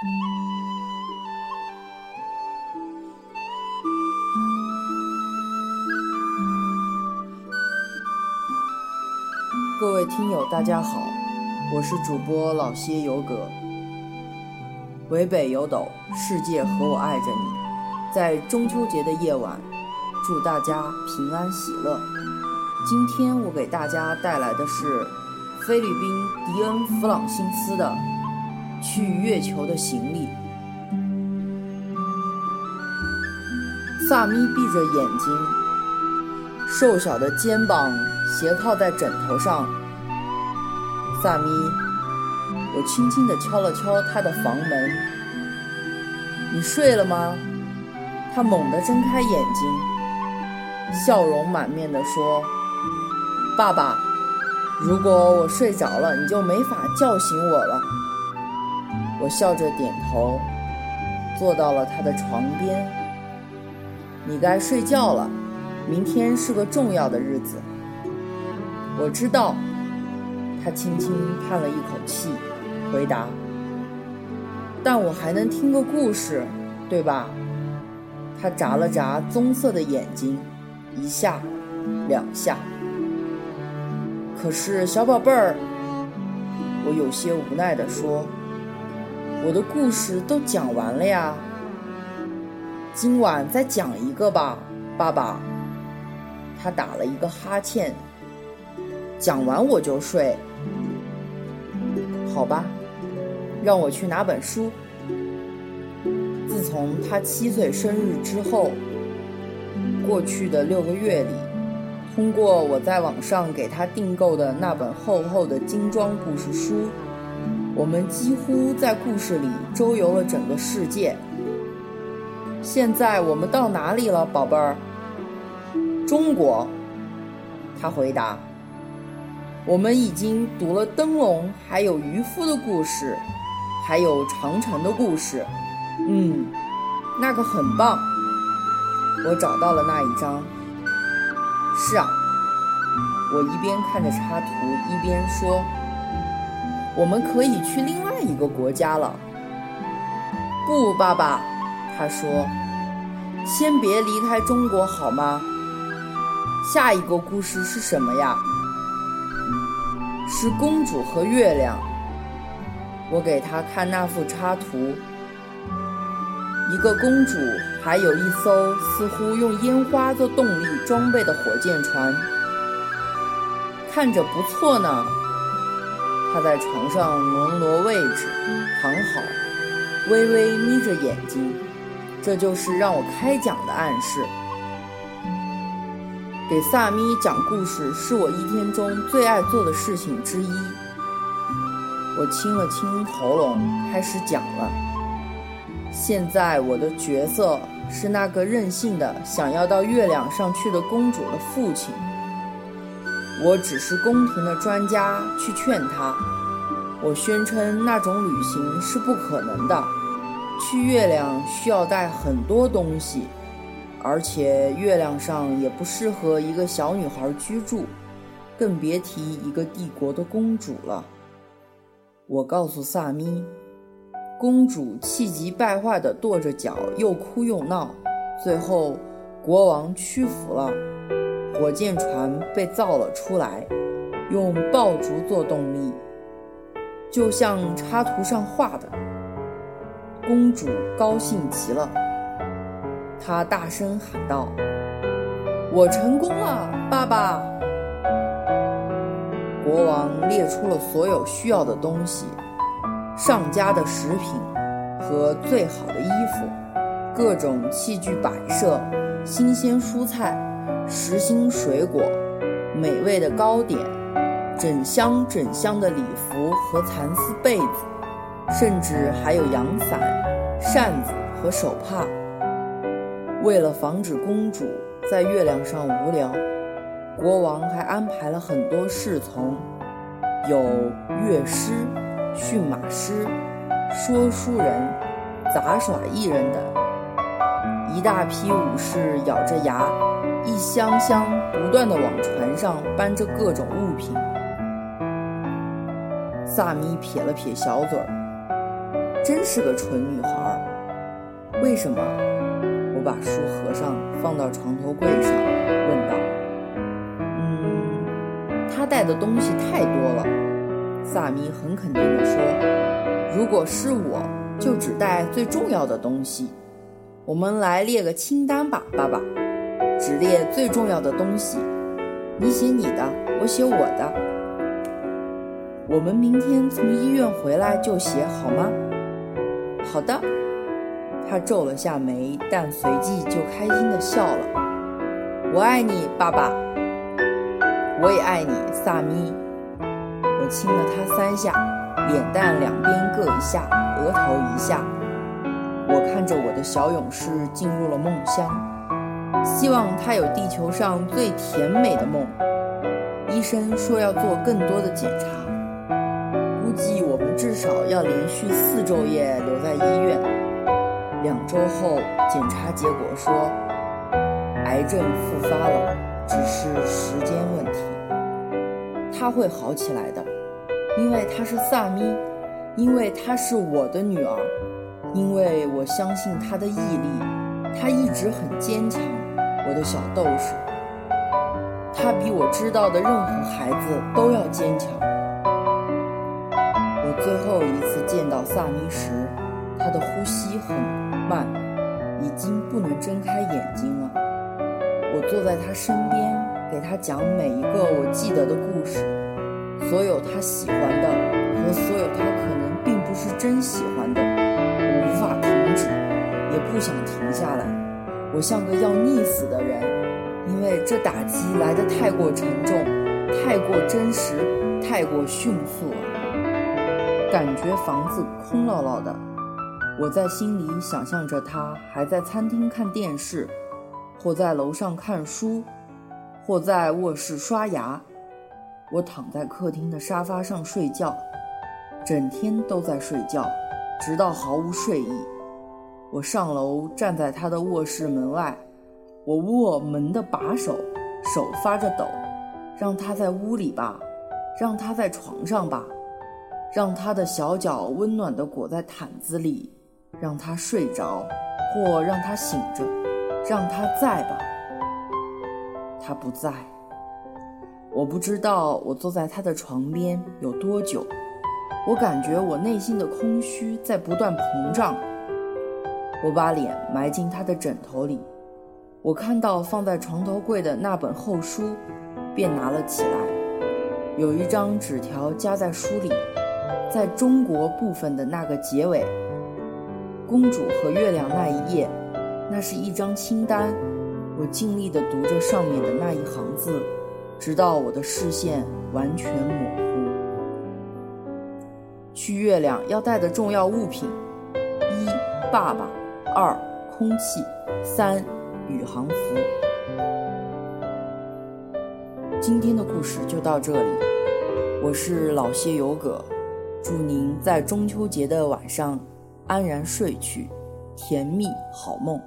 各位听友，大家好，我是主播老些游阁。渭北有斗，世界和我爱着你。在中秋节的夜晚，祝大家平安喜乐。今天我给大家带来的是菲律宾迪恩·弗朗辛斯的《去月球的行李》。萨咪闭着眼睛，瘦小的肩膀斜靠在枕头上。萨咪，我轻轻地敲了敲他的房门。你睡了吗？他猛地睁开眼睛，笑容满面地说。爸爸，如果我睡着了，你就没法叫醒我了。我笑着点头，坐到了他的床边。你该睡觉了，明天是个重要的日子。我知道。他轻轻叹了一口气，回答：“但我还能听个故事，对吧？”他眨了眨棕色的眼睛，一下，两下。可是，小宝贝儿，我有些无奈地说：“我的故事都讲完了呀。今晚再讲一个吧，爸爸。”他打了一个哈欠。讲完我就睡。好吧，让我去拿本书。自从他七岁生日之后，过去的六个月里。通过我在网上给他订购的那本厚厚的精装故事书，我们几乎在故事里周游了整个世界。现在我们到哪里了，宝贝儿？中国，他回答。我们已经读了灯笼，还有渔夫的故事，还有长城的故事。嗯，那个很棒。我找到了那一张。是啊，我一边看着插图，一边说：“我们可以去另外一个国家了。”不，爸爸，他说：“先别离开中国好吗？”下一个故事是什么呀？是公主和月亮。我给他看那幅插图。一个公主，还有一艘似乎用烟花做动力装备的火箭船，看着不错呢。她在床上挪挪位置，躺好，微微眯着眼睛，这就是让我开讲的暗示。给萨咪讲故事是我一天中最爱做的事情之一。我清了清喉咙，开始讲了。现在我的角色是那个任性的想要到月亮上去的公主的父亲。我只是宫廷的专家，去劝他。我宣称那种旅行是不可能的，去月亮需要带很多东西，而且月亮上也不适合一个小女孩居住，更别提一个帝国的公主了。我告诉萨咪。公主气急败坏地跺着脚，又哭又闹。最后，国王屈服了，火箭船被造了出来，用爆竹做动力，就像插图上画的。公主高兴极了，她大声喊道：“我成功了，爸爸！”国王列出了所有需要的东西。上佳的食品和最好的衣服，各种器具摆设，新鲜蔬菜，实心水果，美味的糕点，整箱整箱的礼服和蚕丝被子，甚至还有阳伞、扇子和手帕。为了防止公主在月亮上无聊，国王还安排了很多侍从，有乐师。驯马师、说书人、杂耍艺人等，一大批武士咬着牙，一箱箱不断地往船上搬着各种物品。萨米撇了撇小嘴儿，真是个蠢女孩。为什么？我把书合上，放到床头柜上，问道：“嗯，她带的东西太多了。”萨米很肯定地说：“如果是我，就只带最重要的东西。我们来列个清单吧，爸爸，只列最重要的东西。你写你的，我写我的。我们明天从医院回来就写，好吗？”“好的。”他皱了下眉，但随即就开心地笑了。“我爱你，爸爸。我也爱你，萨米。”我亲了他三下，脸蛋两边各一下，额头一下。我看着我的小勇士进入了梦乡，希望他有地球上最甜美的梦。医生说要做更多的检查，估计我们至少要连续四昼夜留在医院。两周后，检查结果说，癌症复发了，只是时间问题。她会好起来的，因为她是萨咪，因为她是我的女儿，因为我相信她的毅力，她一直很坚强，我的小斗士。他比我知道的任何孩子都要坚强。我最后一次见到萨米时，他的呼吸很慢，已经不能睁开眼睛了。我坐在他身边。给他讲每一个我记得的故事，所有他喜欢的和所有他可能并不是真喜欢的，我无法停止，也不想停下来。我像个要溺死的人，因为这打击来得太过沉重，太过真实，太过迅速了。感觉房子空落落的，我在心里想象着他还在餐厅看电视，或在楼上看书。或在卧室刷牙，我躺在客厅的沙发上睡觉，整天都在睡觉，直到毫无睡意。我上楼站在他的卧室门外，我握门的把手，手发着抖。让他在屋里吧，让他在床上吧，让他的小脚温暖地裹在毯子里，让他睡着，或让他醒着，让他在吧。他不在，我不知道我坐在他的床边有多久。我感觉我内心的空虚在不断膨胀。我把脸埋进他的枕头里，我看到放在床头柜的那本厚书，便拿了起来。有一张纸条夹在书里，在中国部分的那个结尾，公主和月亮那一页，那是一张清单。我尽力地读着上面的那一行字，直到我的视线完全模糊。去月亮要带的重要物品：一、爸爸；二、空气；三、宇航服。今天的故事就到这里，我是老谢有葛，祝您在中秋节的晚上安然睡去，甜蜜好梦。